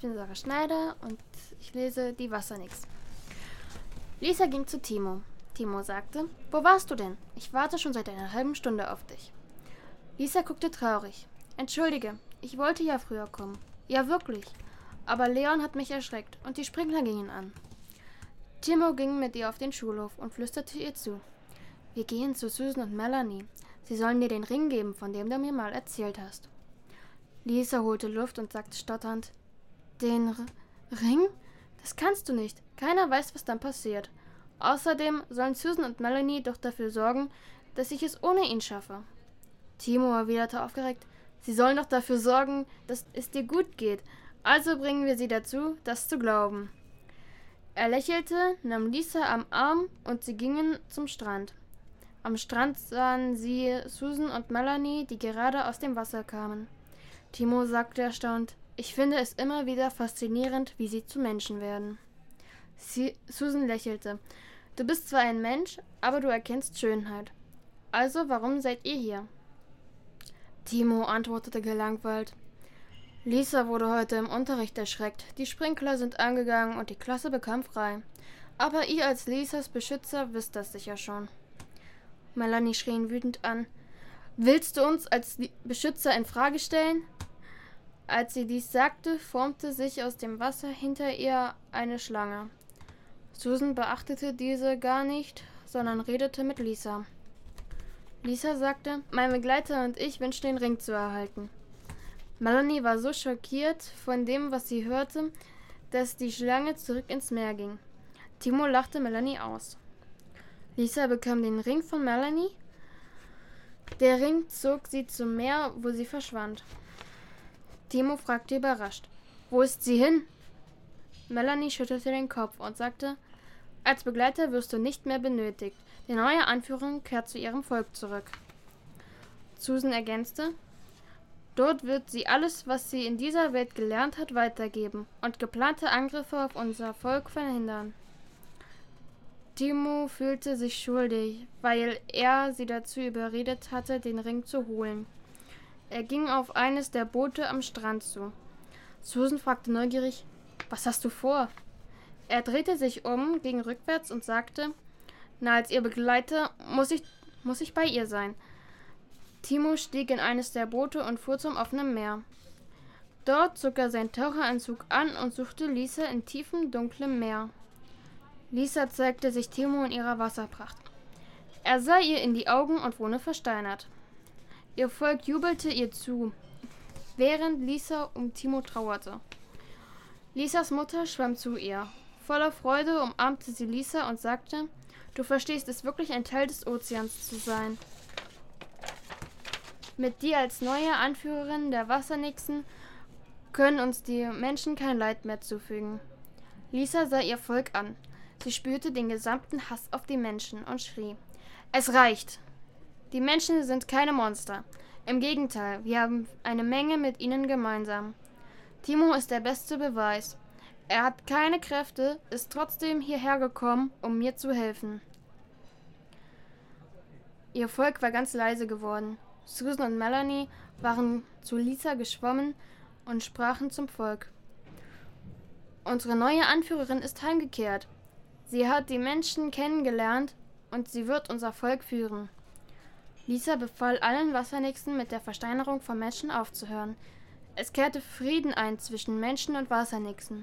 bin Sarah Schneider und ich lese Die Wassernix. Lisa ging zu Timo. Timo sagte, wo warst du denn? Ich warte schon seit einer halben Stunde auf dich. Lisa guckte traurig. Entschuldige, ich wollte ja früher kommen. Ja, wirklich. Aber Leon hat mich erschreckt und die Sprinkler gingen an. Timo ging mit ihr auf den Schulhof und flüsterte ihr zu. Wir gehen zu Susan und Melanie. Sie sollen dir den Ring geben, von dem du mir mal erzählt hast. Lisa holte Luft und sagte stotternd: Den R Ring? Das kannst du nicht. Keiner weiß, was dann passiert. Außerdem sollen Susan und Melanie doch dafür sorgen, dass ich es ohne ihn schaffe. Timo erwiderte aufgeregt: Sie sollen doch dafür sorgen, dass es dir gut geht. Also bringen wir sie dazu, das zu glauben. Er lächelte, nahm Lisa am Arm und sie gingen zum Strand. Am Strand sahen sie Susan und Melanie, die gerade aus dem Wasser kamen. Timo sagte erstaunt, ich finde es immer wieder faszinierend, wie sie zu Menschen werden. Sie, Susan lächelte. Du bist zwar ein Mensch, aber du erkennst Schönheit. Also warum seid ihr hier? Timo antwortete gelangweilt. Lisa wurde heute im Unterricht erschreckt. Die Sprinkler sind angegangen und die Klasse bekam frei. Aber ihr als Lisas Beschützer wisst das sicher schon. Melanie schrie ihn wütend an. Willst du uns als Beschützer in Frage stellen? Als sie dies sagte, formte sich aus dem Wasser hinter ihr eine Schlange. Susan beachtete diese gar nicht, sondern redete mit Lisa. Lisa sagte, mein Begleiter und ich wünschen den Ring zu erhalten. Melanie war so schockiert von dem, was sie hörte, dass die Schlange zurück ins Meer ging. Timo lachte Melanie aus. Lisa bekam den Ring von Melanie. Der Ring zog sie zum Meer, wo sie verschwand. Timo fragte überrascht: Wo ist sie hin? Melanie schüttelte den Kopf und sagte: Als Begleiter wirst du nicht mehr benötigt. Die neue Anführerin kehrt zu ihrem Volk zurück. Susan ergänzte: Dort wird sie alles, was sie in dieser Welt gelernt hat, weitergeben und geplante Angriffe auf unser Volk verhindern. Timo fühlte sich schuldig, weil er sie dazu überredet hatte, den Ring zu holen. Er ging auf eines der Boote am Strand zu. Susan fragte neugierig, was hast du vor? Er drehte sich um, ging rückwärts und sagte, na, als ihr Begleiter muss ich, muss ich bei ihr sein. Timo stieg in eines der Boote und fuhr zum offenen Meer. Dort zog er seinen Taucheranzug an und suchte Lisa in tiefem, dunklem Meer. Lisa zeigte sich Timo in ihrer Wasserpracht. Er sah ihr in die Augen und wurde versteinert. Ihr Volk jubelte ihr zu, während Lisa um Timo trauerte. Lisas Mutter schwamm zu ihr. Voller Freude umarmte sie Lisa und sagte, Du verstehst es wirklich, ein Teil des Ozeans zu sein. Mit dir als neue Anführerin der Wassernixen können uns die Menschen kein Leid mehr zufügen. Lisa sah ihr Volk an. Sie spürte den gesamten Hass auf die Menschen und schrie: Es reicht! Die Menschen sind keine Monster. Im Gegenteil, wir haben eine Menge mit ihnen gemeinsam. Timo ist der beste Beweis. Er hat keine Kräfte, ist trotzdem hierher gekommen, um mir zu helfen. Ihr Volk war ganz leise geworden. Susan und Melanie waren zu Lisa geschwommen und sprachen zum Volk. Unsere neue Anführerin ist heimgekehrt. Sie hat die Menschen kennengelernt und sie wird unser Volk führen. Lisa befahl allen Wassernixen mit der Versteinerung von Menschen aufzuhören. Es kehrte Frieden ein zwischen Menschen und Wassernixen.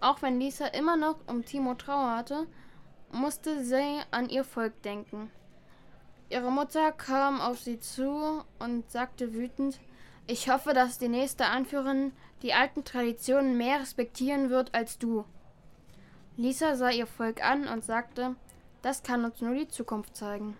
Auch wenn Lisa immer noch um Timo trauerte, musste sie an ihr Volk denken. Ihre Mutter kam auf sie zu und sagte wütend, ich hoffe, dass die nächste Anführerin die alten Traditionen mehr respektieren wird als du. Lisa sah ihr Volk an und sagte, das kann uns nur die Zukunft zeigen.